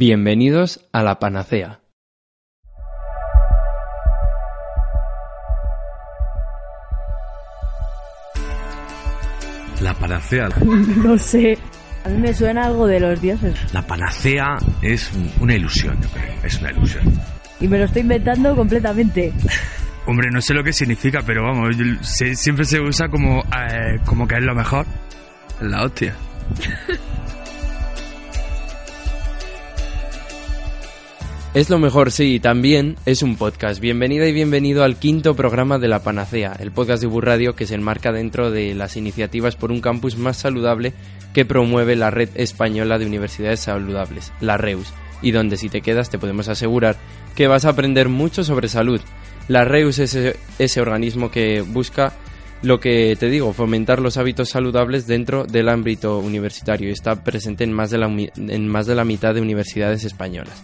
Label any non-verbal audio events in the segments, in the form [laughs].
Bienvenidos a la Panacea. La panacea. [laughs] No sé. A mí me suena algo de los dioses. La panacea es una ilusión, yo creo. Es una ilusión. Y me lo estoy inventando completamente. [laughs] Hombre, no sé lo que significa, pero vamos, se- siempre se usa como, eh, como que es lo mejor. La hostia. [laughs] Es lo mejor, sí, también es un podcast. Bienvenida y bienvenido al quinto programa de La Panacea, el podcast de Burradio que se enmarca dentro de las iniciativas por un campus más saludable que promueve la Red Española de Universidades Saludables, la REUS, y donde si te quedas te podemos asegurar que vas a aprender mucho sobre salud. La REUS es ese, organismo que busca lo que te digo, fomentar los hábitos saludables dentro del ámbito universitario y está presente en más de la, en más de la mitad de universidades españolas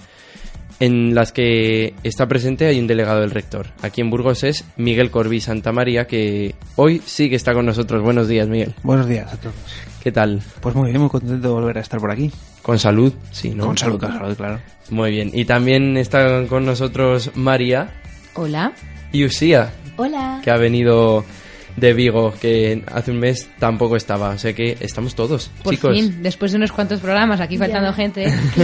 en las que está presente hay un delegado del rector. Aquí en Burgos es Miguel Corbí Santamaría, que hoy sí que está con nosotros. Buenos días, Miguel. Buenos días a todos. ¿Qué tal? Pues muy bien, muy contento de volver a estar por aquí. ¿Con salud? Sí, ¿no? Con salud, con salud, claro. Muy bien. Y también está con nosotros María Hola. y Usía, Hola. que ha venido de Vigo, que hace un mes tampoco estaba. O sea que estamos todos, Por chicos. fin, después de unos cuantos programas, aquí faltando Ya. gente. [laughs]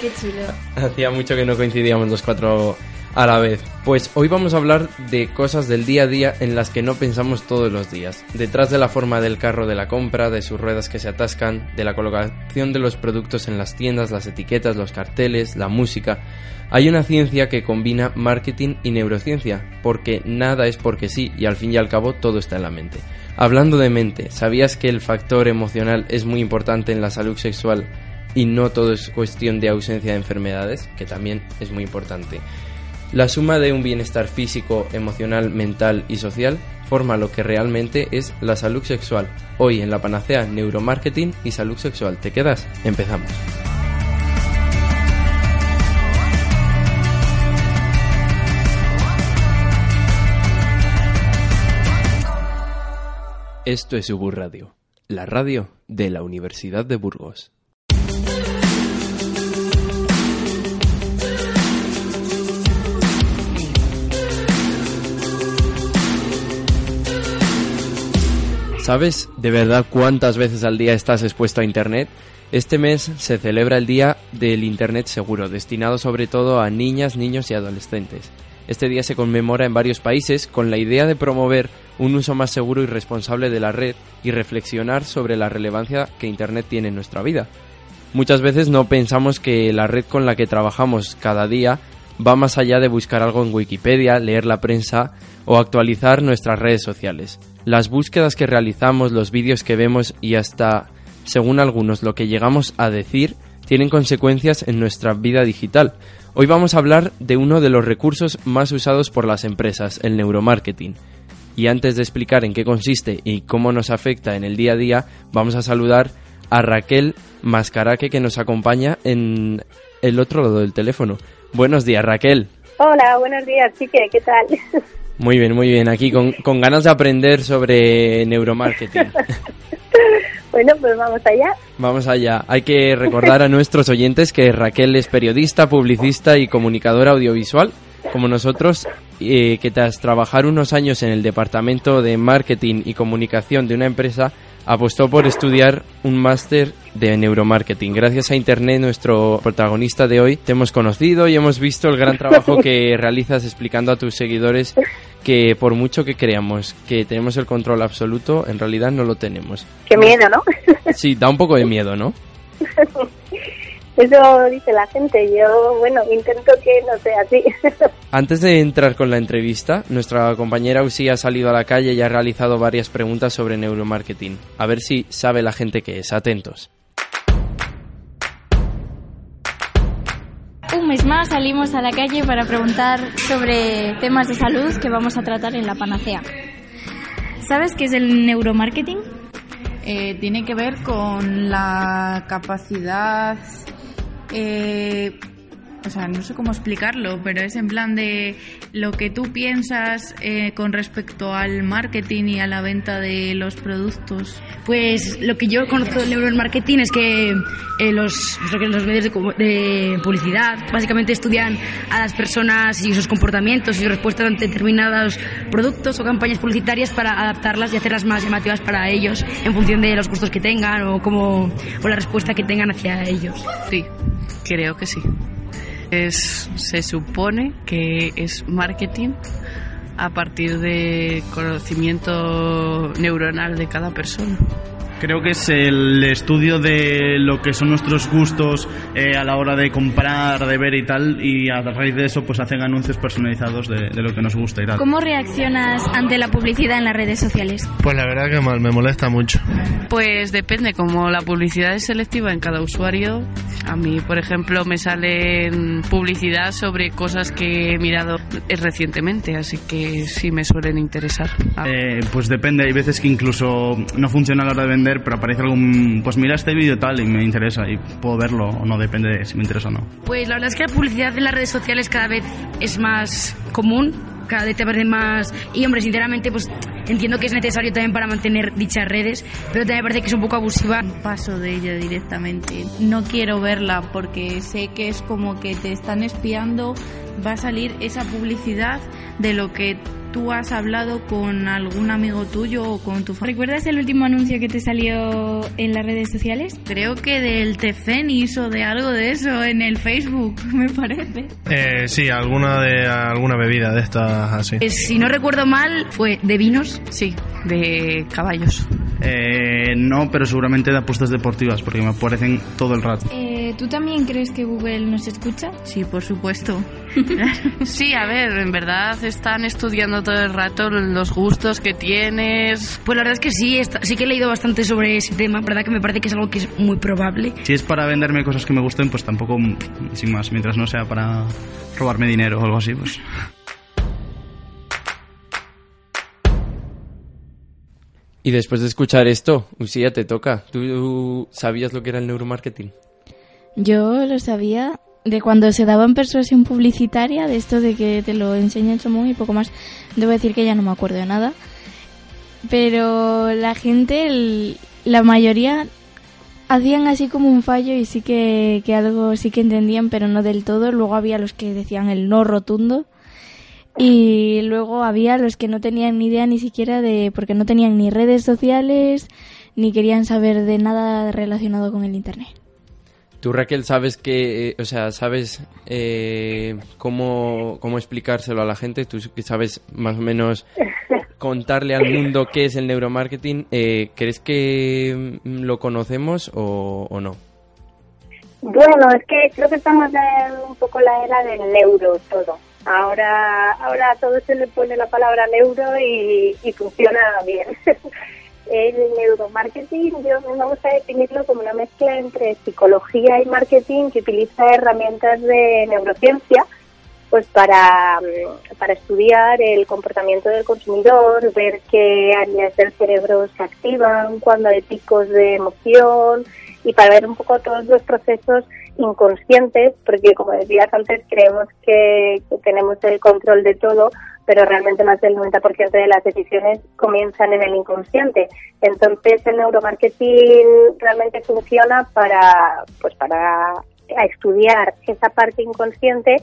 Qué chulo. [laughs] Hacía mucho que no coincidíamos los cuatro a la vez. Pues hoy vamos a hablar de cosas del día a día en las que no pensamos todos los días. Detrás de la forma del carro de la compra, de sus ruedas que se atascan, de la colocación de los productos en las tiendas, las etiquetas, los carteles, la música, hay una ciencia que combina marketing y neurociencia, porque nada es porque sí y al fin y al cabo todo está en la mente. Hablando de mente, ¿sabías que el factor emocional es muy importante en la salud sexual y no todo es cuestión de ausencia de enfermedades, que también es muy importante. La suma de un bienestar físico, emocional, mental y social forma lo que realmente es la salud sexual. Hoy en la panacea neuromarketing y salud sexual. ¿Te quedas? Empezamos. Esto es Ubur Radio, la radio de la Universidad de Burgos. ¿Sabes de verdad cuántas veces al día estás expuesto a Internet? Este mes se celebra el Día del Internet Seguro, destinado sobre todo a niñas, niños y adolescentes. Este día se conmemora en varios países con la idea de promover un uso más seguro y responsable de la red y reflexionar sobre la relevancia que Internet tiene en nuestra vida. Muchas veces no pensamos que la red con la que trabajamos cada día va más allá de buscar algo en Wikipedia, leer la prensa o actualizar nuestras redes sociales. Las búsquedas que realizamos, los vídeos que vemos y hasta, según algunos, lo que llegamos a decir tienen consecuencias en nuestra vida digital. Hoy vamos a hablar de uno de los recursos más usados por las empresas, el neuromarketing. Y antes de explicar en qué consiste y cómo nos afecta en el día a día, vamos a saludar a Raquel Mascaraque que nos acompaña en el otro lado del teléfono. Buenos días, Raquel. Hola, buenos días, chique, ¿qué tal? [laughs] Muy bien, muy bien. Aquí con, con ganas de aprender sobre neuromarketing. [laughs] bueno, pues vamos allá. Vamos allá. Hay que recordar a nuestros oyentes que Raquel es periodista, publicista y comunicadora audiovisual, como nosotros, eh, que tras trabajar unos años en el departamento de marketing y comunicación de una empresa, apostó por estudiar un máster de neuromarketing. Gracias a Internet, nuestro protagonista de hoy, te hemos conocido y hemos visto el gran trabajo [laughs] que realizas explicando a tus seguidores que por mucho que creamos que tenemos el control absoluto, en realidad no lo tenemos. Qué miedo, ¿no? [laughs] Sí, da un poco de miedo, ¿no? [laughs] Eso dice la gente. Yo, bueno, intento que no sea así. [laughs] Antes de entrar con la entrevista, nuestra compañera Usi ha salido a la calle y ha realizado varias preguntas sobre neuromarketing. A ver si sabe la gente qué es. Atentos. Un mes más salimos a la calle para preguntar sobre temas de salud que vamos a tratar en la panacea. ¿Sabes qué es el neuromarketing? Eh, tiene que ver con la capacidad eh, o sea, no sé cómo explicarlo, pero es en plan de lo que tú piensas eh, con respecto al marketing y a la venta de los productos. Pues lo que yo conozco del neuromarketing es que eh, los, los medios de publicidad básicamente estudian a las personas y sus comportamientos y sus respuestas ante determinados productos o campañas publicitarias para adaptarlas y hacerlas más llamativas para ellos en función de los gustos que tengan o, como, o la respuesta que tengan hacia ellos. Sí, creo que sí. Es, se supone que es marketing a partir de conocimiento neuronal de cada persona. Creo que es el estudio de lo que son nuestros gustos eh, a la hora de comprar, de ver y tal, y a raíz de eso pues hacen anuncios personalizados de, de lo que nos gusta y tal. ¿Cómo reaccionas ante la publicidad en las redes sociales? Pues la verdad que mal, me molesta mucho. Pues depende, como la publicidad es selectiva en cada usuario, a mí, por ejemplo, me salen publicidad sobre cosas que he mirado recientemente, así que sí me suelen interesar. Eh, pues depende, hay veces que incluso no funciona a la hora de vender, pero aparece algún, pues mira este vídeo tal y me interesa y puedo verlo o no, depende de si me interesa o no. Pues la verdad es que la publicidad en las redes sociales cada vez es más común, cada vez te parece más... Y hombre, sinceramente, pues entiendo que es necesario también para mantener dichas redes, pero también me parece que es un poco abusiva. Paso de ella directamente. No quiero verla porque sé que es como que te están espiando. Va a salir esa publicidad de lo que tú has hablado con algún amigo tuyo o con tu familia. ¿Recuerdas el último anuncio que te salió en las redes sociales? Creo que del Tefenis o de algo de eso en el Facebook, [laughs] me parece. Eh, sí, alguna de alguna bebida de estas así. Eh, si no recuerdo mal, fue de vinos. Sí, de caballos. Eh, no, pero seguramente de apuestas deportivas, porque me aparecen todo el rato. ¿Tú también crees que Google nos escucha? Sí, por supuesto. [laughs] sí, a ver, en verdad están estudiando todo el rato los gustos que tienes. Pues la verdad es que sí, está- sí que he leído bastante sobre ese tema, verdad que me parece que es algo que es muy probable. Si es para venderme cosas que me gusten, pues tampoco, sin más, mientras no sea para robarme dinero o algo así, pues... Y después de escuchar esto, Usía, te toca. ¿Tú sabías lo que era el neuromarketing? Yo lo sabía de cuando se daba en persuasión publicitaria, de esto de que te lo enseñan Somón y poco más. Debo decir que ya no me acuerdo de nada. Pero la gente, el- la mayoría, hacían así como un fallo y sí que, que algo sí que entendían, pero no del todo. Luego había los que decían el no rotundo. Y luego había los que no tenían ni idea ni siquiera de, porque no tenían ni redes sociales, ni querían saber de nada relacionado con el Internet. Tú, Raquel, sabes que, eh, o sea, sabes eh, cómo, cómo explicárselo a la gente. Tú que sabes más o menos [laughs] contarle al mundo qué es el neuromarketing. Eh, ¿Crees que mm, lo conocemos o, o no? Bueno, es que creo que estamos en un poco la era del neuro todo. Ahora, ahora a todo se le pone la palabra neuro y, y funciona bien. [laughs] El neuromarketing, yo me gusta definirlo como una mezcla entre psicología y marketing que utiliza herramientas de neurociencia pues para, mm, para estudiar el comportamiento del consumidor, ver qué áreas del cerebro se activan, cuando hay picos de emoción y para ver un poco todos los procesos inconscientes, porque como decías antes, creemos que, tenemos el control de todo, pero realmente más del 90% de las decisiones comienzan en el inconsciente. Entonces el neuromarketing realmente funciona para, pues para estudiar esa parte inconsciente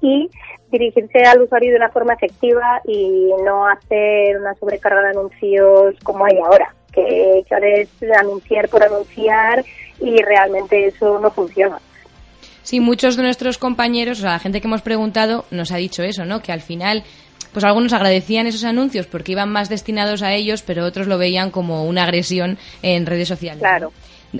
y dirigirse al usuario de una forma efectiva y no hacer una sobrecarga de anuncios como hay ahora, que, que ahora es anunciar por anunciar y realmente eso no funciona. Sí, muchos de nuestros compañeros, o sea, la gente que hemos preguntado, nos ha dicho eso, ¿no? Que al final, pues algunos agradecían esos anuncios porque iban más destinados a ellos, pero otros lo veían como una agresión en redes sociales. Claro.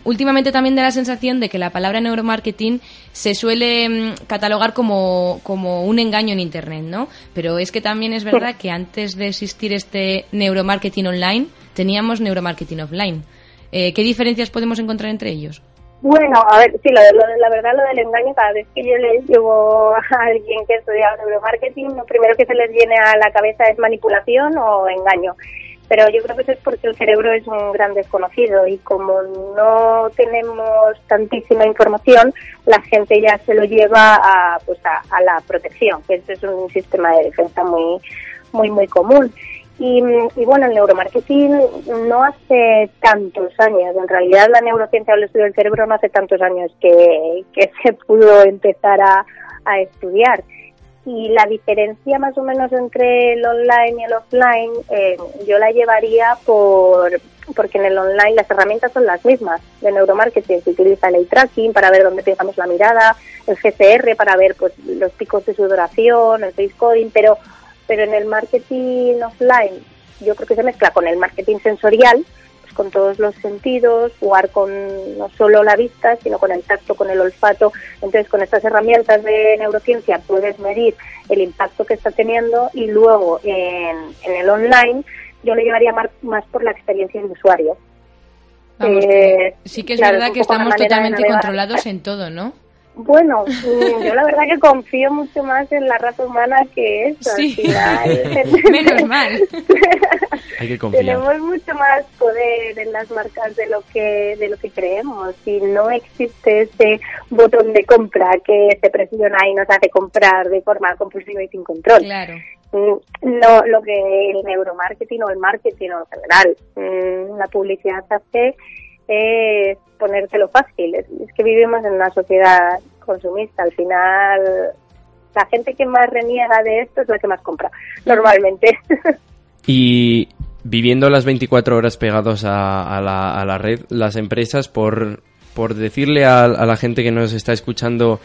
Últimamente también da la sensación de que la palabra neuromarketing se suele mm, catalogar como, como un engaño en Internet, ¿no? Pero es que también es verdad que antes de existir este neuromarketing online, teníamos neuromarketing offline. Eh, ¿Qué diferencias podemos encontrar entre ellos? Bueno, a ver, sí, lo lo la verdad, lo del engaño, cada vez que yo les llevo a alguien que estudia neuromarketing, lo primero que se les viene a la cabeza es manipulación o engaño. pero yo creo que eso es porque el cerebro es un gran desconocido y como no tenemos tantísima información, la gente ya se lo lleva a, pues a, la protección, que eso es un sistema de defensa muy, muy, muy común. Y, y, bueno, el neuromarketing no hace tantos años, en realidad la neurociencia o el estudio del cerebro no hace tantos años que, que [laughs] se pudo empezar a, estudiar. Y la diferencia más o menos entre el online y el offline, eh, yo la llevaría por, porque en el online las herramientas son las mismas de neuromarketing. Se utiliza el eye tracking para ver dónde fijamos la mirada, el GCR para ver pues, los picos de sudoración, el face coding, pero, pero en el marketing offline yo creo que se mezcla con el marketing sensorial, con todos los sentidos, jugar con no solo la vista, sino con el tacto, con el olfato. Entonces, con estas herramientas de neurociencia puedes medir el impacto que está teniendo y luego en, el online yo lo llevaría más, más por la experiencia del usuario. Eh, sí que es verdad que estamos totalmente controlados en todo, ¿no? Bueno, mm, yo la verdad que confío mucho más en la raza humana que eso. Sí. [laughs] Menos mal. [laughs] Hay que confiar. Tenemos mucho más poder en las marcas de lo que de lo que creemos. Y no existe ese botón de compra que se presiona y nos hace comprar de forma compulsiva y sin control. Claro. Mm, no, lo que el neuromarketing o el marketing en general, mm, la publicidad hace es ponértelo fácil. Es, que vivimos en una sociedad consumista. Al final, la gente que más reniega de esto es la que más compra, normalmente. [laughs] Y viviendo las 24 horas pegados a, la, red, las empresas, por, por decirle a, la gente que nos está escuchando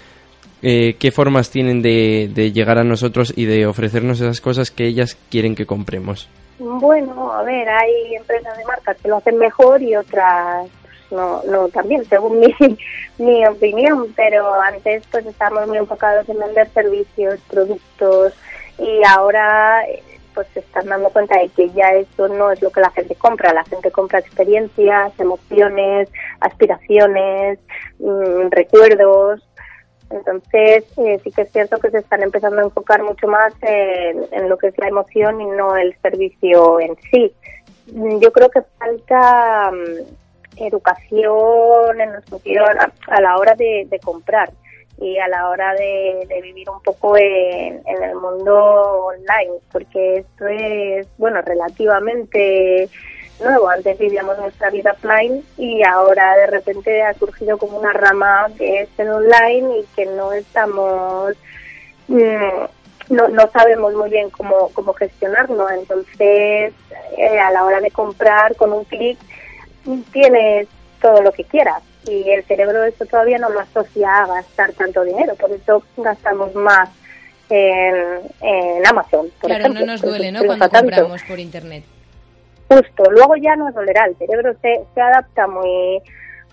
eh, qué formas tienen de, de llegar a nosotros y de ofrecernos esas cosas que ellas quieren que compremos. Bueno, a ver, hay empresas de marcas que lo hacen mejor y otras no, no también, según [laughs] mi, mi opinión, pero antes pues estábamos muy enfocados en vender servicios, productos y ahora pues se están dando cuenta de que ya eso no es lo que la gente compra, la gente compra experiencias, emociones, aspiraciones, mm, recuerdos entonces, eh, sí que es cierto que se están empezando a enfocar mucho más en, lo que es la emoción y no el servicio en sí. Yo creo que falta mm, educación en a, la hora de, comprar y a la hora de, vivir un poco en, el mundo online, porque esto es, bueno, relativamente nuevo. Antes vivíamos nuestra vida offline y ahora de repente ha surgido como una rama que es el online y que no estamos, mm, no, no sabemos muy bien cómo, cómo gestionarlo. Entonces, eh, a la hora de comprar con un clic, tienes todo lo que quieras. Y el cerebro esto todavía no lo asocia a gastar tanto dinero, por eso gastamos más en, en Amazon. Por claro, no nos duele, ¿no? Cuando compramos por internet justo. Luego ya no es dolerá, el cerebro se, se adapta muy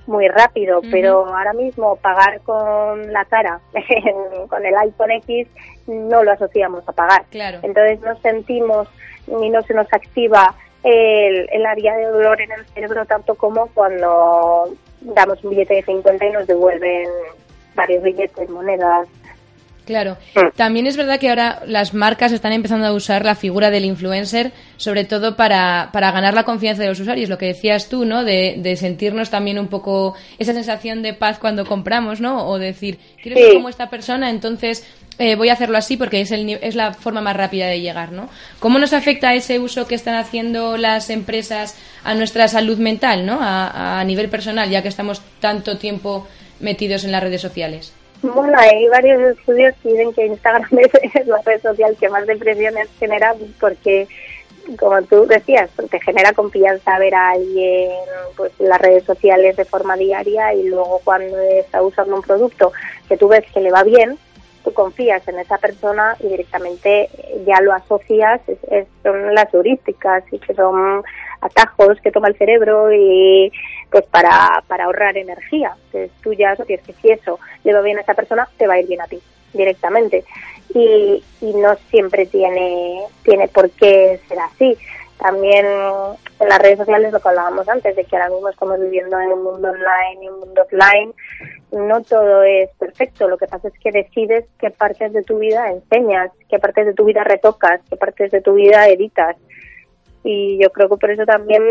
muy rápido, pero ahora mismo pagar con la cara, [laughs] con el iPhone X, no lo asociamos a pagar. Claro. Entonces no sentimos ni no se nos activa el, el área de dolor en el cerebro tanto como cuando damos un billete de 50 y nos devuelven varios billetes, monedas Claro. También es verdad que ahora las marcas están empezando a usar la figura del influencer, sobre todo para, para ganar la confianza de los usuarios. Lo que decías tú, ¿no? De, de sentirnos también un poco esa sensación de paz cuando compramos, ¿no? O decir, quiero ser como esta persona, entonces eh, voy a hacerlo así porque es, el, es la forma más rápida de llegar, ¿no? ¿Cómo nos afecta ese uso que están haciendo las empresas a nuestra salud mental, ¿no? A, a nivel personal, ya que estamos tanto tiempo metidos en las redes sociales. Bueno, hay varios estudios que dicen que Instagram [laughs] es la red social que más depresiones genera porque, como tú decías, te genera confianza ver a alguien pues, en las redes sociales de forma diaria y luego cuando está usando un producto que tú ves que le va bien, tú confías en esa persona y directamente ya lo asocias, son las heurísticas y que son atajos que toma el cerebro y pues para, para ahorrar energía. Entonces tú ya asocias que si eso le va bien a esa persona, te va a ir bien a ti directamente. Y, y no siempre tiene, tiene por qué ser así. También en las redes sociales lo que hablábamos antes, de que ahora mismo estamos viviendo en un mundo online y un mundo offline, no todo es perfecto. Lo que pasa es que decides qué partes de tu vida enseñas, qué partes de tu vida retocas, qué partes de tu vida editas Y yo creo que por eso también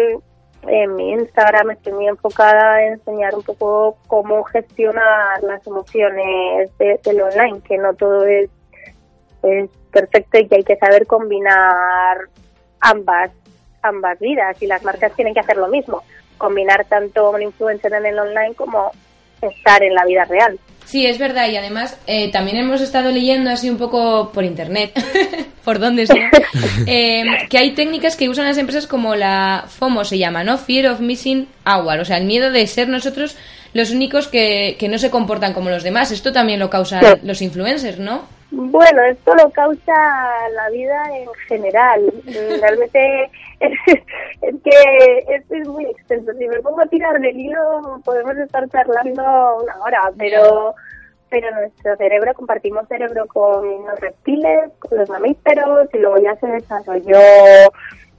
en mi Instagram estoy muy enfocada en enseñar un poco cómo gestionar las emociones de, del online, que no todo es, es perfecto y que hay que saber combinar ambas ambas vidas y las marcas tienen que hacer lo mismo, combinar tanto un influencer en el online como estar en la vida real. Sí, es verdad. Y además eh, también hemos estado leyendo así un poco por internet, [laughs] por dónde sea, [laughs] eh, que hay técnicas que usan las empresas como la FOMO se llama, ¿no? Fear of Missing Out, o sea, el miedo de ser nosotros los únicos que, que no se comportan como los demás. Esto también lo causan Sí. los influencers, ¿no? Bueno, esto lo causa la vida en general. [laughs] Realmente es, [laughs] es que es, es muy extenso. Si me pongo a tirar del hilo, podemos estar charlando una hora, pero pero nuestro cerebro, compartimos cerebro con los reptiles, con los mamíferos, y luego ya se desarrolló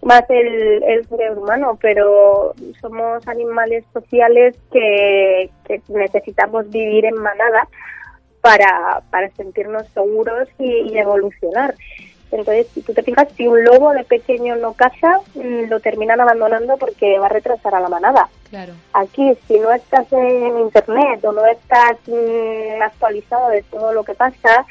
más el, el cerebro humano, pero somos animales sociales que, que necesitamos vivir en manada para, para sentirnos seguros y, y evolucionar. Entonces, si tú te fijas, si un lobo de pequeño no caza, mm, lo terminan abandonando porque va a retrasar a la manada. Claro. Aquí, si no estás en Internet o no estás mm, actualizado de todo lo que pasa,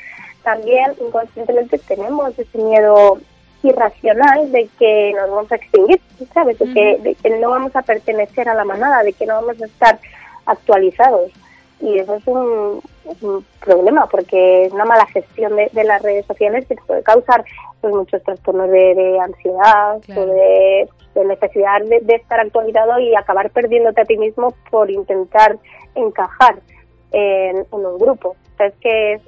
también inconscientemente tenemos ese miedo irracional de que nos vamos a extinguir, ¿sabes? De, que, de que no vamos a pertenecer a la manada, de que no vamos a estar actualizados. Y eso es un, un problema porque es una mala gestión de, de las redes sociales que te puede causar pues, muchos trastornos de, de ansiedad o de, de necesidad de, de estar actualizado y acabar perdiéndote a ti mismo por intentar encajar en, en un grupo. Es que es,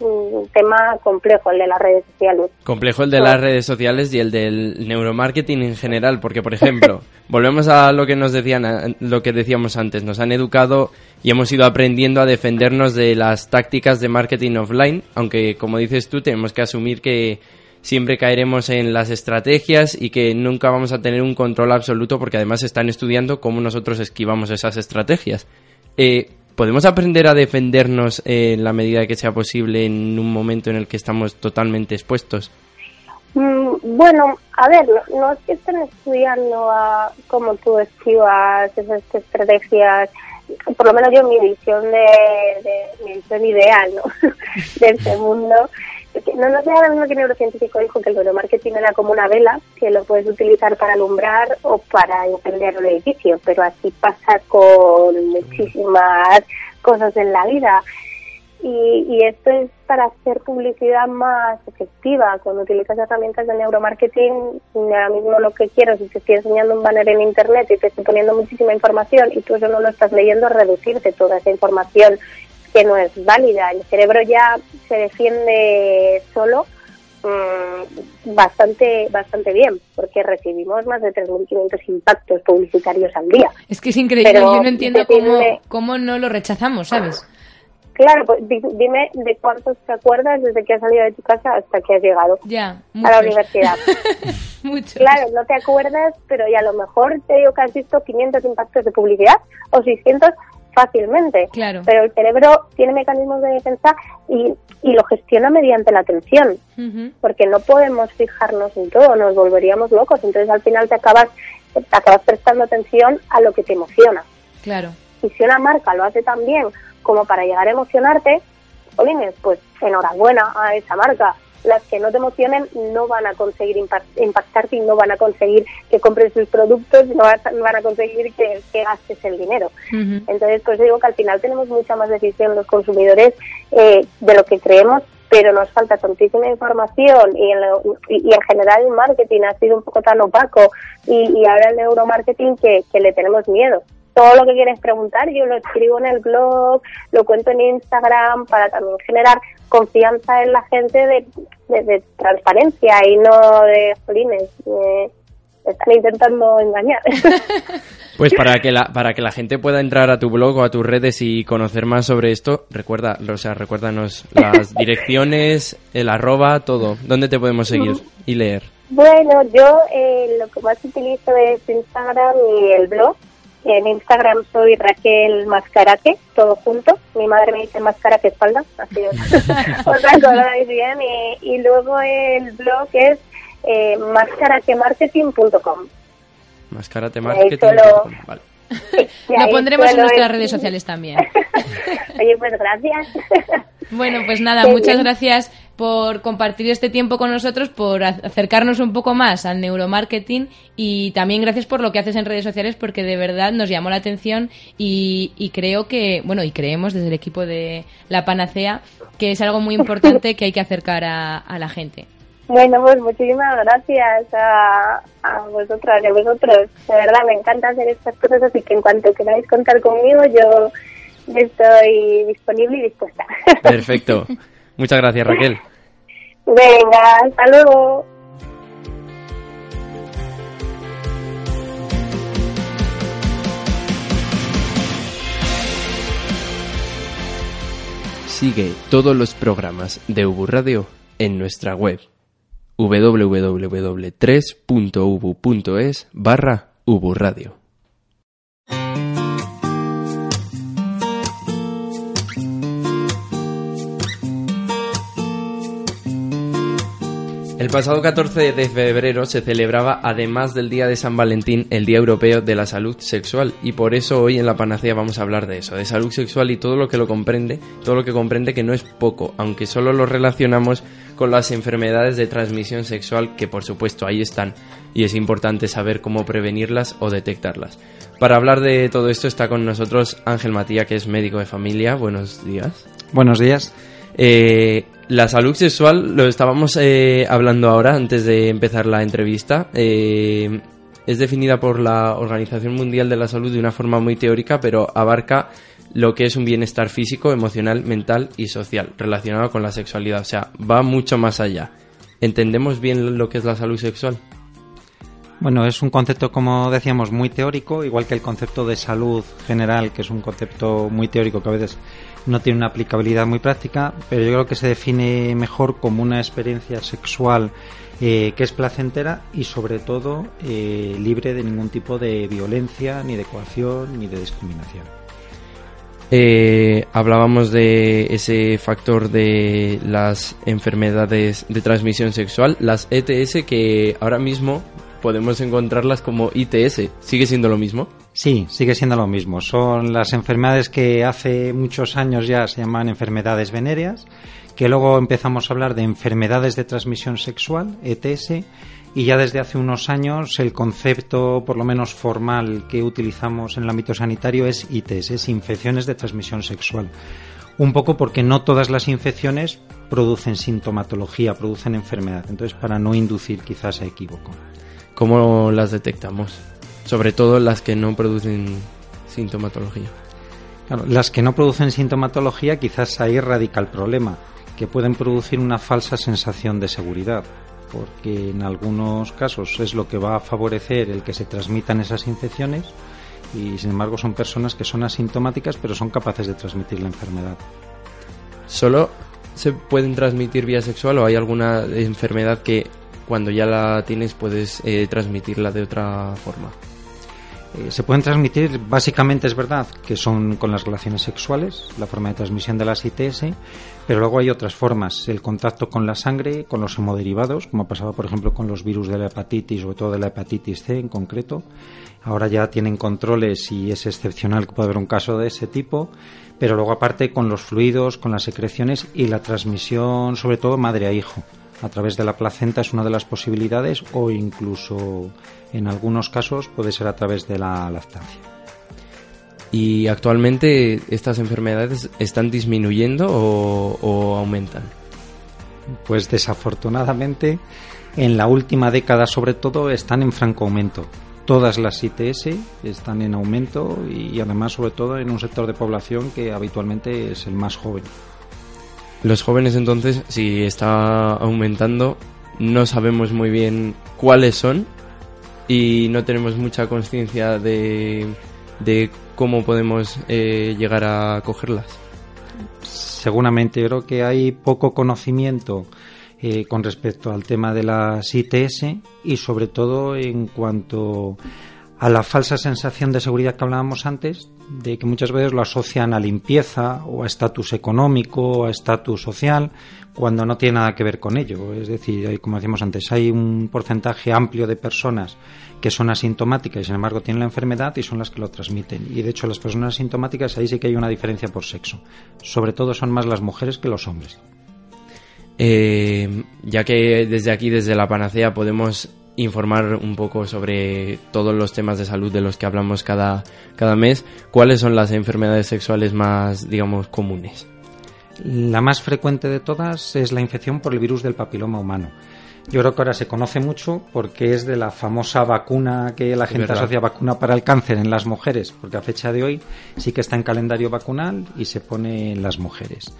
un tema complejo el de las redes sociales. Complejo el de las redes sociales y el del neuromarketing en general, porque por ejemplo, [laughs] volvemos a lo que nos decían, lo que decíamos antes, nos han educado y hemos ido aprendiendo a defendernos de las tácticas de marketing offline, aunque como dices tú, tenemos que asumir que siempre caeremos en las estrategias y que nunca vamos a tener un control absoluto porque además están estudiando cómo nosotros esquivamos esas estrategias. Eh, ¿Podemos aprender a defendernos eh, en la medida que sea posible en un momento en el que estamos totalmente expuestos? Mm, Bueno, a ver, no, no es que estén estudiando a cómo tú esquivas esas estrategias, por lo menos yo mi visión de, de mi visión ideal, ¿no? [laughs] de este mundo, que no nos sé ahora mismo que neurocientífico dijo que el neuromarketing era como una vela que lo puedes utilizar para alumbrar o para encender un edificio, pero así pasa con muchísimas cosas en la vida. Y, y esto es para hacer publicidad más efectiva. Cuando utilizas herramientas de neuromarketing, ahora mismo lo que quiero, si te estoy enseñando un banner en internet y te estoy poniendo muchísima información y tú eso no lo estás leyendo, reducirte toda esa información que no es válida. El cerebro ya se defiende solo mm, bastante bastante bien, porque recibimos más de 3.500 impactos publicitarios al día. Es que es increíble, Pero yo no entiendo cómo, cómo no lo rechazamos, ¿sabes? Claro, pues di- dime de cuántos te acuerdas desde que has salido de tu casa hasta que has llegado Ya, a la universidad. [laughs] Muchos. Claro, no te acuerdas, pero ya a lo mejor te digo que has visto 500 impactos de publicidad o 600 fácilmente. Claro. Pero el cerebro tiene mecanismos de defensa y, y lo gestiona mediante la atención, porque no podemos fijarnos en todo, nos volveríamos locos. Entonces al final te acabas, te acabas prestando atención a lo que te emociona. Claro. Y si una marca lo hace tan bien como para llegar a emocionarte, pues enhorabuena a esa marca. Las que no te emocionen no van a conseguir impa- impactarte y no van a conseguir que compres sus productos, no van a conseguir que, que gastes el dinero. Entonces, pues digo que al final tenemos mucha más decisión los consumidores eh, de lo que creemos, pero nos falta tantísima información y en, lo- y, y en general el marketing ha sido un poco tan opaco y, y ahora el neuromarketing que, que le tenemos miedo. Todo lo que quieres preguntar yo lo escribo en el blog, lo cuento en Instagram para también generar confianza en la gente de, de, de transparencia y no de jolines. eh, están intentando engañar. [laughs] Pues para que la para que la gente pueda entrar a tu blog o a tus redes y conocer más sobre esto, recuerda, o sea, recuérdanos las [laughs] direcciones, el arroba, todo. ¿Dónde te podemos seguir y leer? Bueno, yo eh, lo que más utilizo es Instagram y el blog. En Instagram soy Raquel Mascaraque, todo junto. Mi madre me dice Mascaraque espalda, así os, os acordáis bien. Y, y luego el blog es eh, mascaratemarketing.com. Mascaratemarketing. Vale. Lo pondremos en nuestras redes sociales también. [laughs] Oye, pues gracias. Bueno, pues nada, muchas gracias por compartir este tiempo con nosotros, por acercarnos un poco más al neuromarketing y también gracias por lo que haces en redes sociales porque de verdad nos llamó la atención y, creo que, bueno, y creemos desde el equipo de La Panacea que es algo muy importante que hay que acercar a, la gente. Bueno, pues muchísimas gracias a, a vosotras y a vosotros. De verdad, me encanta hacer estas cosas, así que en cuanto queráis contar conmigo, yo estoy disponible y dispuesta. Perfecto. Muchas gracias, Raquel. Venga, hasta luego. Sigue todos los programas de Ubu Radio en nuestra web www.3.ubu.es barra Ubu Radio. El pasado 14 de febrero se celebraba, además del Día de San Valentín, el Día Europeo de la Salud Sexual y por eso hoy en la Panacea vamos a hablar de eso, de salud sexual y todo lo que lo comprende, todo lo que comprende que no es poco, aunque solo lo relacionamos con las enfermedades de transmisión sexual que por supuesto ahí están y es importante saber cómo prevenirlas o detectarlas. Para hablar de todo esto está con nosotros Ángel Matía, que es médico de familia. Buenos días. Buenos días. Eh, la salud sexual, lo estábamos eh, hablando ahora antes de empezar la entrevista, eh, es definida por la Organización Mundial de la Salud de una forma muy teórica, pero abarca lo que es un bienestar físico, emocional, mental y social relacionado con la sexualidad. O sea, va mucho más allá. ¿Entendemos bien lo que es la salud sexual? Bueno, es un concepto, como decíamos, muy teórico, igual que el concepto de salud general, que es un concepto muy teórico que a veces no tiene una aplicabilidad muy práctica, pero yo creo que se define mejor como una experiencia sexual eh, que es placentera y sobre todo eh, libre de ningún tipo de violencia, ni de coacción, ni de discriminación. Eh, hablábamos de ese factor de las enfermedades de transmisión sexual, las ETS, que ahora mismo podemos encontrarlas como ITS. ¿Sigue siendo lo mismo? Sí, sigue siendo lo mismo. Son las enfermedades que hace muchos años ya se llaman enfermedades venéreas, que luego empezamos a hablar de enfermedades de transmisión sexual, ETS, y ya desde hace unos años el concepto, por lo menos formal, que utilizamos en el ámbito sanitario es ITS, es infecciones de transmisión sexual. Un poco porque no todas las infecciones producen sintomatología, producen enfermedad. Entonces, para no inducir quizás a equívoco. ¿Cómo las detectamos? Sobre todo las que no producen sintomatología. las que no producen sintomatología quizás ahí radica el problema, que pueden producir una falsa sensación de seguridad, porque en algunos casos es lo que va a favorecer el que se transmitan esas infecciones y sin embargo son personas que son asintomáticas pero son capaces de transmitir la enfermedad. ¿Solo se pueden transmitir vía sexual o hay alguna enfermedad que cuando ya la tienes puedes eh, transmitirla de otra forma? Eh, se pueden transmitir, básicamente es verdad, que son con las relaciones sexuales, la forma de transmisión de las ITS, pero luego hay otras formas, el contacto con la sangre, con los hemoderivados, como ha pasado por ejemplo con los virus de la hepatitis, sobre todo de la hepatitis C en concreto. Ahora ya tienen controles y es excepcional que pueda haber un caso de ese tipo, pero luego aparte con los fluidos, con las secreciones y la transmisión sobre todo madre a hijo a través de la placenta es una de las posibilidades o incluso en algunos casos puede ser a través de la lactancia. ¿Y actualmente estas enfermedades están disminuyendo o, aumentan? Pues desafortunadamente en la última década sobre todo están en franco aumento. Todas las ITS están en aumento y además sobre todo en un sector de población que habitualmente es el más joven. Los jóvenes entonces, si está aumentando, no sabemos muy bien cuáles son y no tenemos mucha conciencia de, de, cómo podemos eh, llegar a cogerlas. Seguramente, creo que hay poco conocimiento eh, con respecto al tema de las ITS y sobre todo en cuanto a la falsa sensación de seguridad que hablábamos antes, de que muchas veces lo asocian a limpieza o a estatus económico o a estatus social, cuando no tiene nada que ver con ello. Es decir, como decíamos antes, hay un porcentaje amplio de personas que son asintomáticas y sin embargo tienen la enfermedad y son las que lo transmiten. Y de hecho las personas asintomáticas ahí sí que hay una diferencia por sexo. Sobre todo son más las mujeres que los hombres. Eh, ya que desde aquí, desde la panacea, podemos informar un poco sobre todos los temas de salud de los que hablamos cada, cada mes, ¿cuáles son las enfermedades sexuales más, digamos, comunes? La más frecuente de todas es la infección por el virus del papiloma humano. Yo creo que ahora se conoce mucho porque es de la famosa vacuna que la gente asocia vacuna para el cáncer en las mujeres, porque a fecha de hoy sí que está en calendario vacunal y se pone en las mujeres.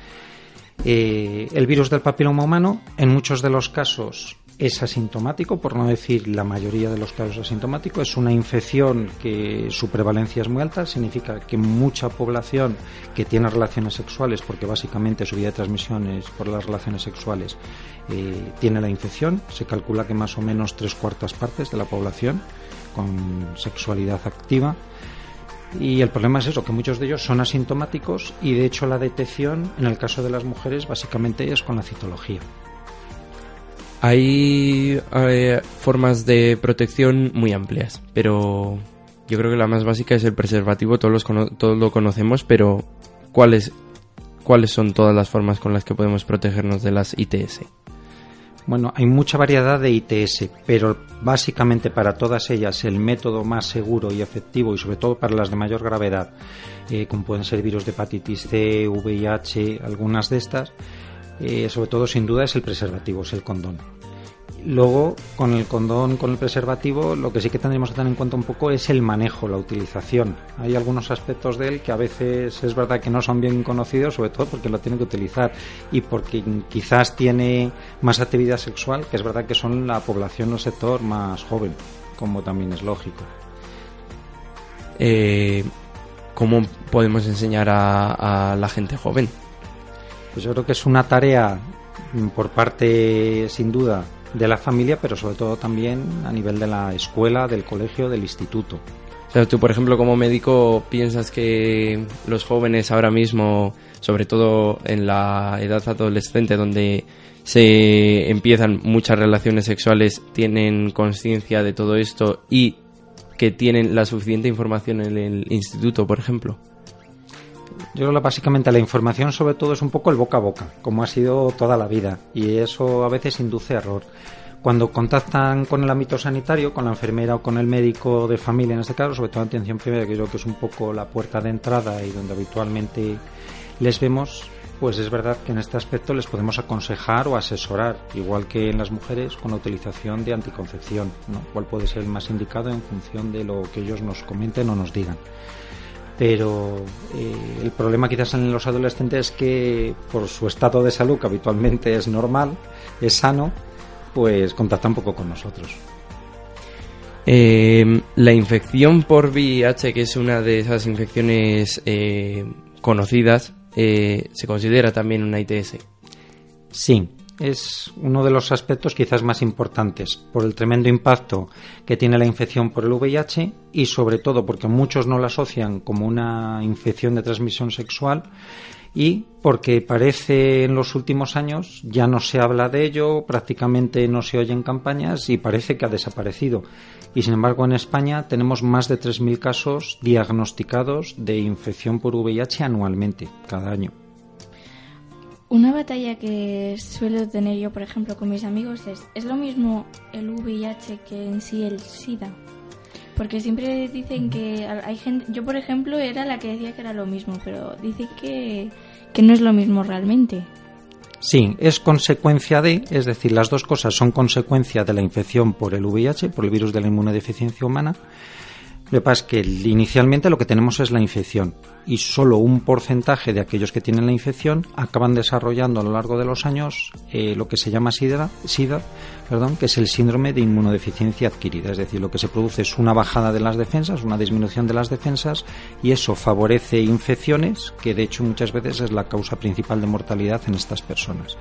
Eh, el virus del papiloma humano, en muchos de los casos, es asintomático, por no decir la mayoría de los casos asintomático. Es una infección que su prevalencia es muy alta, significa que mucha población que tiene relaciones sexuales, porque básicamente su vía de transmisión es por las relaciones sexuales, eh, tiene la infección. Se calcula que más o menos tres cuartas partes de la población con sexualidad activa. Y el problema es eso, que muchos de ellos son asintomáticos y de hecho la detección en el caso de las mujeres básicamente es con la citología. Hay eh, formas de protección muy amplias, pero yo creo que la más básica es el preservativo, todos, todos lo conocemos, pero ¿cuáles, ¿cuáles son todas las formas con las que podemos protegernos de las ITS? Bueno, hay mucha variedad de ITS, pero básicamente para todas ellas el método más seguro y efectivo y sobre todo para las de mayor gravedad, eh, como pueden ser virus de hepatitis C, VIH, algunas de estas, eh, sobre todo sin duda es el preservativo, es el condón. Luego, con el condón, con el preservativo, lo que sí que tendríamos que tener en cuenta un poco es el manejo, la utilización. Hay algunos aspectos de él que a veces es verdad que no son bien conocidos, sobre todo porque lo tiene que utilizar y porque quizás tiene más actividad sexual, que es verdad que son la población o sector más joven, como también es lógico. Eh, ¿Cómo podemos enseñar a la gente joven? Pues yo creo que es una tarea mm, por parte, sin duda, de la familia, pero sobre todo también a nivel de la escuela, del colegio, del instituto. O sea, tú, por ejemplo, como médico, piensas que los jóvenes ahora mismo, sobre todo en la edad adolescente, donde se empiezan muchas relaciones sexuales, tienen conciencia de todo esto y que tienen la suficiente información en el instituto, por ejemplo. Yo creo que básicamente la información sobre todo es un poco el boca a boca, como ha sido toda la vida, y eso a veces induce error. Cuando contactan con el ámbito sanitario, con la enfermera o con el médico de familia en este caso, sobre todo atención primaria, que creo que es un poco la puerta de entrada y donde habitualmente les vemos, pues es verdad que en este aspecto les podemos aconsejar o asesorar, igual que en las mujeres, con la utilización de anticoncepción, ¿no? cuál puede ser el más indicado en función de lo que ellos nos comenten o nos digan pero eh, el problema quizás en los adolescentes es que por su estado de salud, que habitualmente es normal, es sano, pues contacta un poco con nosotros. Eh, la infección por VIH, que es una de esas infecciones eh, conocidas, ¿se considera también una ITS? Sí, es uno de los aspectos quizás más importantes por el tremendo impacto que tiene la infección por el VIH y sobre todo porque muchos no la asocian como una infección de transmisión sexual y porque parece en los últimos años ya no se habla de ello, prácticamente no se oyen campañas y parece que ha desaparecido. Y sin embargo en España tenemos más de 3.000 casos diagnosticados de infección por VIH anualmente, cada año. Una batalla que suelo tener yo, por ejemplo, con mis amigos es, ¿es lo mismo el VIH que en sí el SIDA? Porque siempre dicen que hay gente, yo por ejemplo era la que decía que era lo mismo, pero dicen que, que no es lo mismo realmente. Sí, es consecuencia de, es decir, las dos cosas son consecuencia de la infección por el VIH, por el virus de la inmunodeficiencia humana, lo que pasa es que inicialmente lo que tenemos es la infección y solo un porcentaje de aquellos que tienen la infección acaban desarrollando a lo largo de los años eh, lo que se llama SIDA, SIDA perdón, que es el síndrome de inmunodeficiencia adquirida. Es decir, lo que se produce es una bajada de las defensas, una disminución de las defensas y eso favorece infecciones que de hecho muchas veces es la causa principal de mortalidad en estas personas.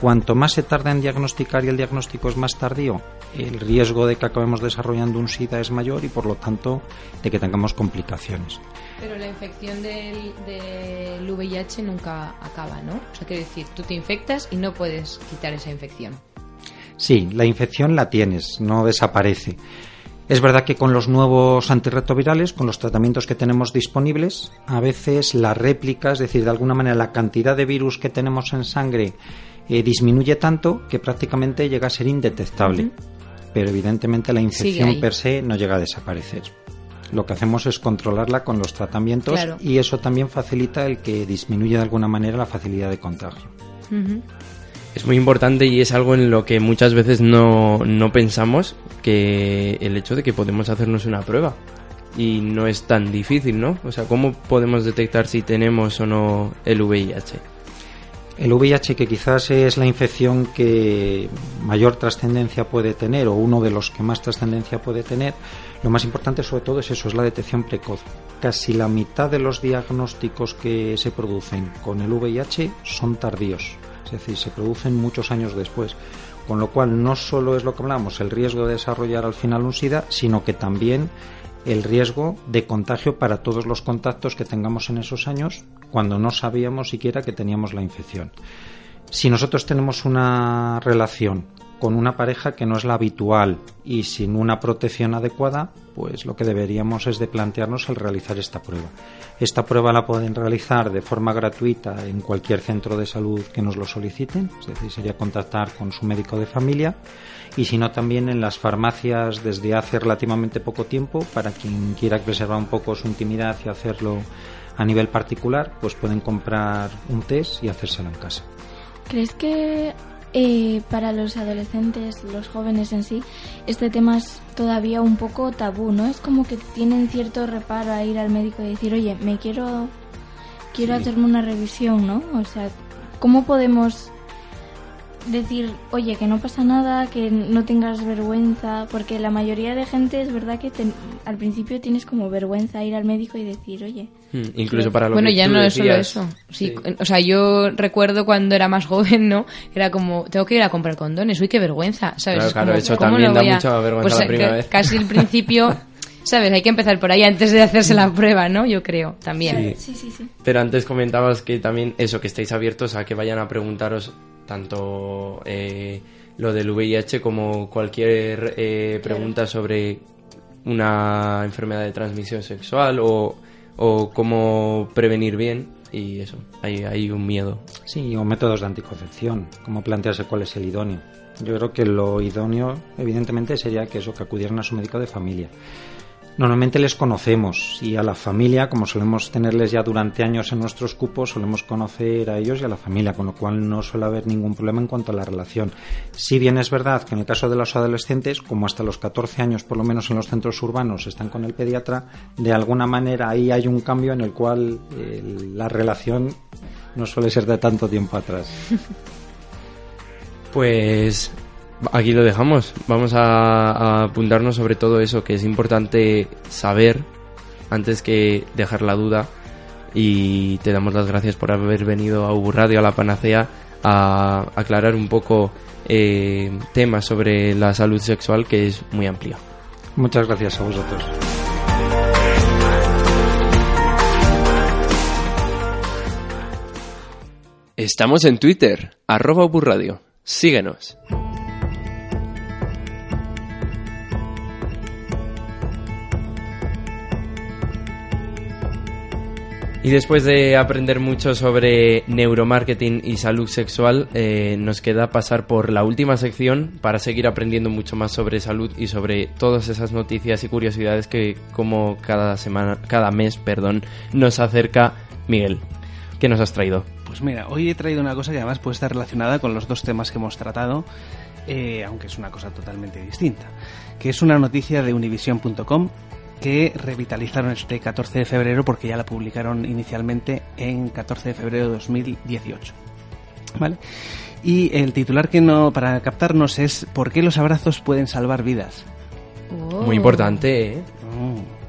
Cuanto más se tarda en diagnosticar y el diagnóstico es más tardío, el riesgo de que acabemos desarrollando un SIDA es mayor y por lo tanto de que tengamos complicaciones. Pero la infección del, del VIH nunca acaba, ¿no? O sea, quiere decir, tú te infectas y no puedes quitar esa infección. Sí, la infección la tienes, no desaparece. Es verdad que con los nuevos antirretrovirales, con los tratamientos que tenemos disponibles, a veces la réplica, es decir, de alguna manera la cantidad de virus que tenemos en sangre eh, disminuye tanto que prácticamente llega a ser indetectable. Pero evidentemente la infección per se no llega a desaparecer. Lo que hacemos es controlarla con los tratamientos Claro. y eso también facilita el que disminuya de alguna manera la facilidad de contagio. Es muy importante y es algo en lo que muchas veces no, no pensamos que el hecho de que podemos hacernos una prueba. Y no es tan difícil, ¿no? O sea, ¿cómo podemos detectar si tenemos o no el VIH? El VIH, que quizás es la infección que mayor trascendencia puede tener, o uno de los que más trascendencia puede tener, lo más importante sobre todo es eso, es la detección precoz. Casi la mitad de los diagnósticos que se producen con el VIH son tardíos, es decir, se producen muchos años después. Con lo cual, no solo es lo que hablamos, el riesgo de desarrollar al final un SIDA, sino que también el riesgo de contagio para todos los contactos que tengamos en esos años cuando no sabíamos siquiera que teníamos la infección. Si nosotros tenemos una relación con una pareja que no es la habitual y sin una protección adecuada, pues lo que deberíamos es de plantearnos el realizar esta prueba. Esta prueba la pueden realizar de forma gratuita en cualquier centro de salud que nos lo soliciten, es decir, sería contactar con su médico de familia y si no también en las farmacias desde hace relativamente poco tiempo, para quien quiera preservar un poco su intimidad y hacerlo a nivel particular, pues pueden comprar un test y hacérselo en casa. ¿Crees que eh, para los adolescentes, los jóvenes en sí, este tema es todavía un poco tabú, ¿no? Es como que tienen cierto reparo a ir al médico y decir, oye, me quiero, quiero Sí. hacerme una revisión, ¿no? O sea, ¿cómo podemos decir, oye, que no pasa nada, que no tengas vergüenza? Porque la mayoría de gente es verdad que te- al principio tienes como vergüenza ir al médico y decir, oye, Hmm, Incluso para lo bueno, que ya tú no es solo eso. Sí, O sea, yo recuerdo cuando era más joven, ¿no? Era como, tengo que ir a comprar condones. Uy, qué vergüenza, ¿sabes? Claro, Es claro, como, eso ¿cómo también lo da voy a- mucha vergüenza Pues, la primera que- vez. Casi el principio, [laughs] ¿sabes? Hay que empezar por ahí antes de hacerse la prueba, ¿no? Yo creo, también. sí, sí, sí. Pero antes comentabas que también eso, que estáis abiertos a que vayan a preguntaros tanto eh, lo del VIH como cualquier eh, pregunta sobre una enfermedad de transmisión sexual o, o cómo prevenir bien y eso, hay, hay un miedo. Sí, o métodos de anticoncepción, cómo plantearse cuál es el idóneo. Yo creo que lo idóneo, evidentemente, sería que eso, que acudieran a su médico de familia. Normalmente les conocemos y a la familia, como solemos tenerles ya durante años en nuestros cupos, solemos conocer a ellos y a la familia, con lo cual no suele haber ningún problema en cuanto a la relación. Si bien es verdad que en el caso de los adolescentes, como hasta los 14 años, por lo menos en los centros urbanos, están con el pediatra, de alguna manera ahí hay un cambio en el cual eh, la relación no suele ser de tanto tiempo atrás. [laughs] Pues aquí lo dejamos. Vamos a, a apuntarnos sobre todo eso, que es importante saber antes que dejar la duda. Y te damos las gracias por haber venido a Ubu Radio, a la Panacea, a aclarar un poco eh, temas sobre la salud sexual, que es muy amplia. Muchas gracias a vosotros. Estamos en Twitter, arroba Ubu Radio. Síguenos. Y después de aprender mucho sobre neuromarketing y salud sexual, eh, nos queda pasar por la última sección para seguir aprendiendo mucho más sobre salud y sobre todas esas noticias y curiosidades que, como cada semana, cada mes, perdón, nos acerca Miguel. ¿Qué nos has traído? Pues mira, hoy he traído una cosa que además puede estar relacionada con los dos temas que hemos tratado, eh, aunque es una cosa totalmente distinta, que es una noticia de univision.com que revitalizaron este 14 de febrero porque ya la publicaron inicialmente en 14 de febrero de 2018. ¿Vale? Y el titular que no para captarnos es ¿Por qué los abrazos pueden salvar vidas? Muy importante, ¿eh? Oh.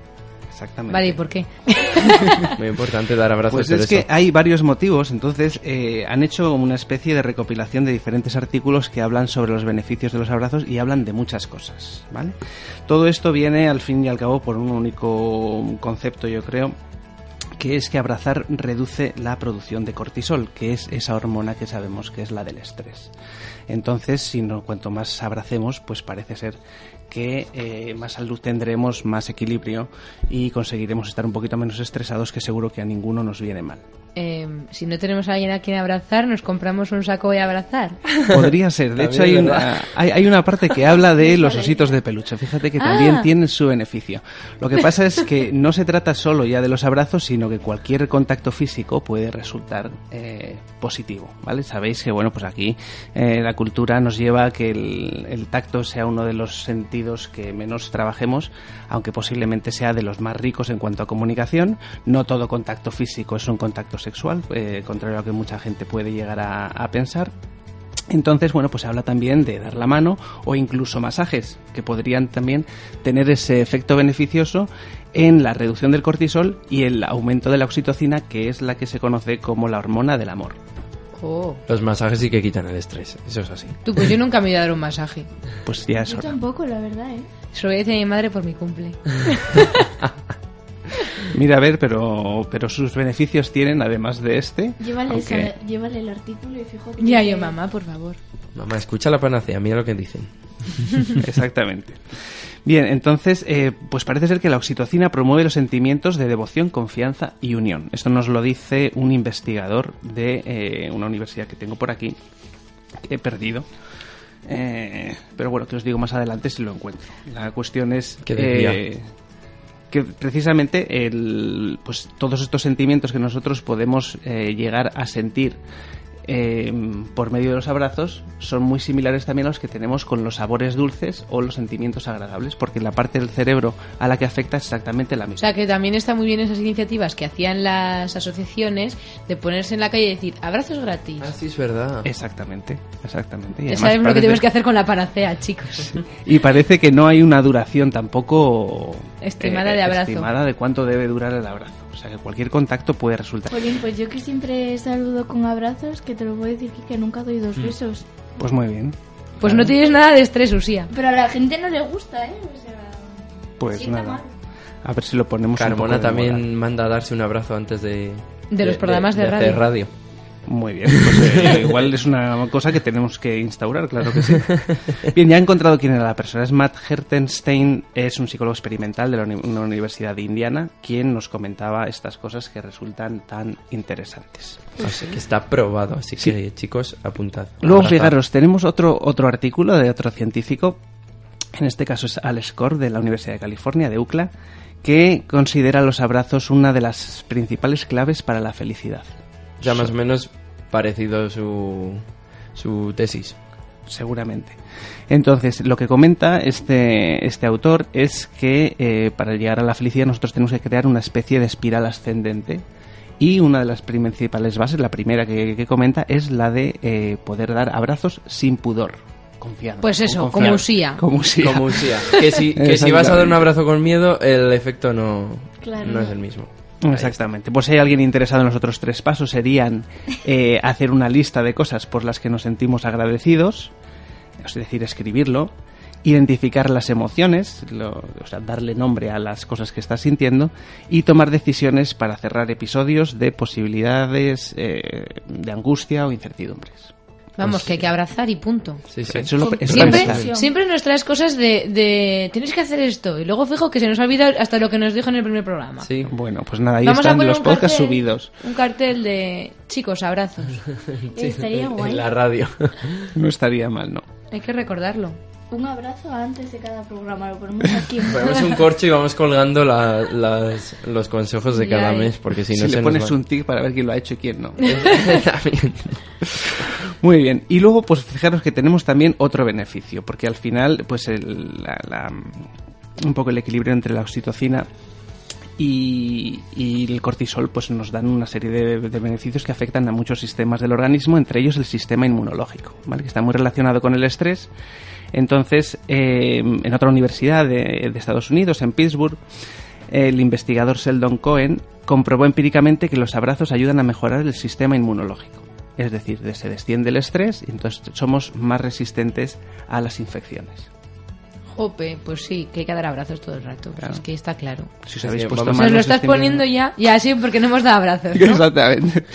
Exactamente. Vale, ¿y por qué? [laughs] Muy importante dar abrazos. Pues es que hay varios motivos, entonces eh, han hecho una especie de recopilación de diferentes artículos que hablan sobre los beneficios de los abrazos y hablan de muchas cosas, ¿vale? Todo esto viene al fin y al cabo por un único concepto, yo creo, que es que abrazar reduce la producción de cortisol, que es esa hormona que sabemos que es la del estrés. Entonces, si no, cuanto más abracemos, pues parece ser que eh, más salud tendremos, más equilibrio y conseguiremos estar un poquito menos estresados, que seguro que a ninguno nos viene mal. Eh, si no tenemos a alguien a quien abrazar, nos compramos un saco y abrazar. [laughs] Podría ser. De hecho, una, [laughs] hay una parte que habla de los ositos de peluche. Fíjate que también Ah. tienen su beneficio. Lo que pasa es que no se trata solo ya de los abrazos, sino que cualquier contacto físico puede resultar eh, positivo. ¿vale? Sabéis que bueno, pues aquí eh, la cultura nos lleva a que el, el tacto sea uno de los sentidos que menos trabajemos, aunque posiblemente sea de los más ricos en cuanto a comunicación. No todo contacto físico es un contacto sexual, eh, contrario a lo que mucha gente puede llegar a- a pensar. Entonces, bueno, pues se habla también de dar la mano o incluso masajes, que podrían también tener ese efecto beneficioso en la reducción del cortisol y el aumento de la oxitocina, que es la que se conoce como la hormona del amor. Oh. Los masajes sí que quitan el estrés, eso es así. Tú, pues yo nunca me voy a dar un masaje. Pues ya es Yo hora. tampoco, la verdad, ¿eh? Se lo voy a decir a mi madre por mi cumple. [laughs] Mira, a ver, pero, pero sus beneficios tienen, además de este. Llévale, aunque- esa- llévale el artículo y fíjate. Ya, que- yo, mamá, por favor. Mamá, escucha la panacea, mira lo que dicen. [laughs] Exactamente. Bien, entonces, eh, pues parece ser que la oxitocina promueve los sentimientos de devoción, confianza y unión. Esto nos lo dice un investigador de eh, una universidad que tengo por aquí, que he perdido. Eh, pero bueno, que os digo más adelante si lo encuentro. La cuestión es Que eh, que precisamente el, pues todos estos sentimientos que nosotros podemos eh, llegar a sentir eh, por medio de los abrazos son muy similares también a los que tenemos con los sabores dulces o los sentimientos agradables, porque la parte del cerebro a la que afecta es exactamente la O misma. sea, que también está muy bien esas iniciativas que hacían las asociaciones de ponerse en la calle y decir abrazos gratis. Ah, sí, es verdad. Exactamente, exactamente. Y además sabemos lo que tenemos que hacer con la panacea, chicos. Y parece que no hay una duración tampoco eh, Estimada de abrazo. estimada de cuánto debe durar el abrazo. Sea que cualquier contacto puede resultar. Jolín, pues yo que siempre saludo con abrazos, que te lo voy a decir que, que nunca doy dos Mm. besos. Pues muy bien. Pues no tienes nada de estrés, Usía. Pero a la gente no le gusta, ¿eh? O sea, Pues nada. mal. A ver si lo ponemos un Carmona poco de también manda a darse un abrazo antes de... De los programas de hacer radio. radio. Muy bien, pues eh, [laughs] igual es una cosa que tenemos que instaurar, claro que sí. [laughs] Bien, ya he encontrado quién era la persona. Es Matt Hertenstein, es un psicólogo experimental de la uni- una universidad de Indiana, quien nos comentaba estas cosas que resultan tan interesantes. Así que está probado, así que chicos, apuntad. Luego, Abrazad. fijaros, tenemos otro, otro artículo de otro científico, en este caso es Alex Core de la Universidad de California, de UCLA, que considera los abrazos una de las principales claves para la felicidad. Ya más o menos parecido su, su tesis. seguramente. Entonces, lo que comenta este, este autor es que eh, para llegar a la felicidad nosotros tenemos que crear una especie de espiral ascendente y una de las principales bases, la primera que, que comenta, es la de eh, poder dar abrazos sin pudor. Confiado. Pues eso, como. Usía. Como Usía. Como Usía. Que si, que si vas a dar un abrazo con miedo, el efecto no, Claro. no es el mismo. Exactamente. Pues si hay alguien interesado en los otros tres pasos serían [laughs] eh, hacer una lista de cosas por las que nos sentimos agradecidos, es decir, escribirlo, identificar las emociones, lo- o sea, darle nombre a las cosas que estás sintiendo y tomar decisiones para cerrar episodios de posibilidades eh, de angustia o incertidumbres. Vamos, que hay que abrazar y punto. Sí, Eso es lo- eso Siempre, siempre nos traes cosas de, de tienes que hacer esto y luego fijo que se nos ha olvidado hasta lo que nos dijo en el primer programa. Sí. Bueno, pues nada, ahí Vamos a están poner los un podcasts cartel- subidos. Un cartel de chicos, abrazos. [laughs] Estaría guay. En la radio. [laughs] No estaría mal, ¿no? Hay que recordarlo. Un abrazo antes de cada programa, lo ponemos aquí. [laughs] Ponemos un [laughs] corcho y vamos colgando la- las- los consejos de cada mes, porque si Si, no le se pones nos va. un tic para ver quién lo ha hecho y quién no. [laughs] Muy bien. Y luego, pues fijaros que tenemos también otro beneficio, porque al final, pues el, la- la- un poco el equilibrio entre la oxitocina y, y el cortisol, pues nos dan una serie de, de beneficios que afectan a muchos sistemas del organismo, entre ellos el sistema inmunológico, ¿vale? que está muy relacionado con el estrés. Entonces, eh, en otra universidad de, de Estados Unidos, en Pittsburgh, el investigador Sheldon Cohen comprobó empíricamente que los abrazos ayudan a mejorar el sistema inmunológico. Es decir, se desciende el estrés y entonces somos más resistentes a las infecciones. Jope, pues sí, que hay que dar abrazos todo el rato. pues Es que está claro. Si os habéis Sí, puesto Nos lo os estás poniendo ya. Ya, sí, porque no hemos dado abrazos. ¿no? Exactamente.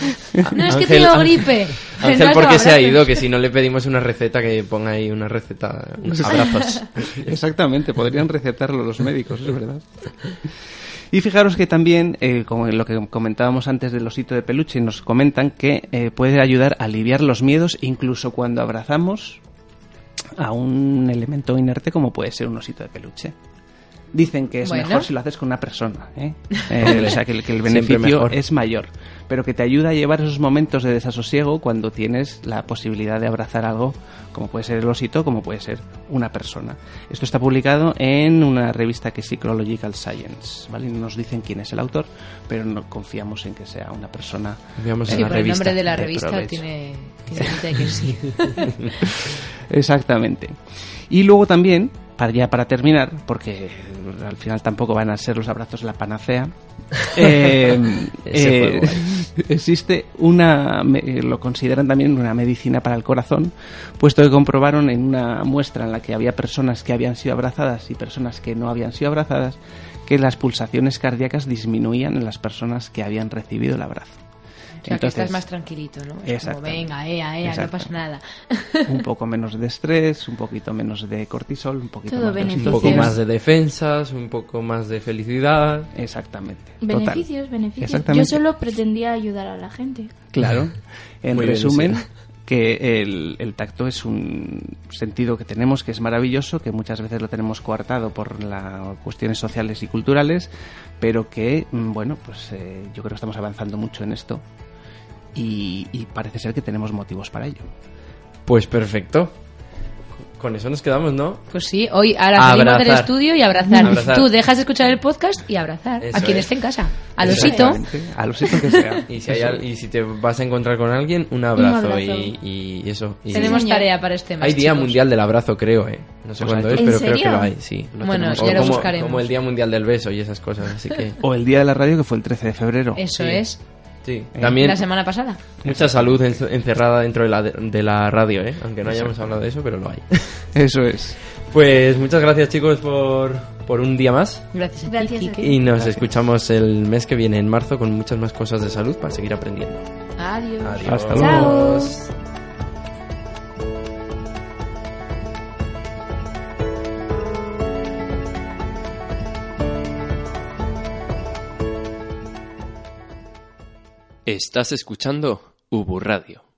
No, es que Ángel- tengo gripe. Ángel, No has ¿por qué dado se ha ido? Que si no le pedimos una receta, que ponga ahí una receta, unos abrazos. Exactamente, podrían recetarlo los médicos, es verdad. Y fijaros que también, eh, como lo que comentábamos antes del osito de peluche, nos comentan que eh, puede ayudar a aliviar los miedos incluso cuando abrazamos a un elemento inerte como puede ser un osito de peluche. Dicen que es Bueno. mejor si lo haces con una persona, ¿eh? [laughs] Eh, o sea, que, el- que el beneficio es mayor, pero que te ayuda a llevar esos momentos de desasosiego cuando tienes la posibilidad de abrazar algo, como puede ser el osito, como puede ser una persona. Esto está publicado en una revista que es Psychological Science, ¿vale? No nos dicen quién es el autor, pero no confiamos en que sea una persona. Confiamos Sí, en la por el revista. nombre de la de revista provecho. tiene, tiene que sí. [laughs] Exactamente. Y luego también, para ya para terminar, porque al final tampoco van a ser los abrazos la panacea, [laughs] eh, eh, existe una, lo consideran también una medicina para el corazón, puesto que comprobaron en una muestra en la que había personas que habían sido abrazadas y personas que no habían sido abrazadas, que las pulsaciones cardíacas disminuían en las personas que habían recibido el abrazo. O sea, que estás más tranquilito, ¿no? Es como, venga, ea, ea, no pasa nada. un [laughs] poco menos de estrés, un poquito menos de cortisol, un poquito Todo más de Un beneficios. poco oxitocina. más de defensas, un poco más de felicidad. Exactamente. total. Beneficios, beneficios. Yo solo pretendía ayudar a la gente. Claro. En Muy bien, resumen, que el, el tacto es un sentido que tenemos que es maravilloso, que muchas veces lo tenemos coartado por las cuestiones sociales y culturales, pero que, mm, bueno, pues eh, yo creo que estamos avanzando mucho en esto y, y parece ser que tenemos motivos para ello. Pues perfecto. Con eso nos quedamos, ¿no? Pues sí, hoy ahora salimos del estudio y abrazar. Abrazar. Tú dejas de escuchar el podcast y abrazar Eso a quien es. esté en casa. Al osito. Exactamente. Al osito que sea. Y si, hay al- y si te vas a encontrar con alguien, un abrazo, abrazo. Y, y eso. y- Tenemos tarea para este mes. Hay Día chicos. Mundial del Abrazo, creo, ¿eh? No sé Pues cuándo es, ¿En pero creo que lo hay, sí. Lo Bueno, ya lo como, buscaremos. como el Día Mundial del Beso y esas cosas, así que... O el Día de la Radio, que fue el 13 de febrero. Eso Sí. es. Sí, Eh, también La semana pasada. mucha salud en- encerrada dentro de la, de la radio, ¿eh? Aunque no hayamos hablado de eso, pero lo hay. [laughs] Eso es. Pues muchas gracias, chicos, por, por un día más. Gracias Gracias a Quique. ti. Y nos escuchamos el mes que viene, en marzo, con muchas más cosas de salud para seguir aprendiendo. Adiós. Adiós. Hasta luego. Chao. Estás escuchando Ubu Radio.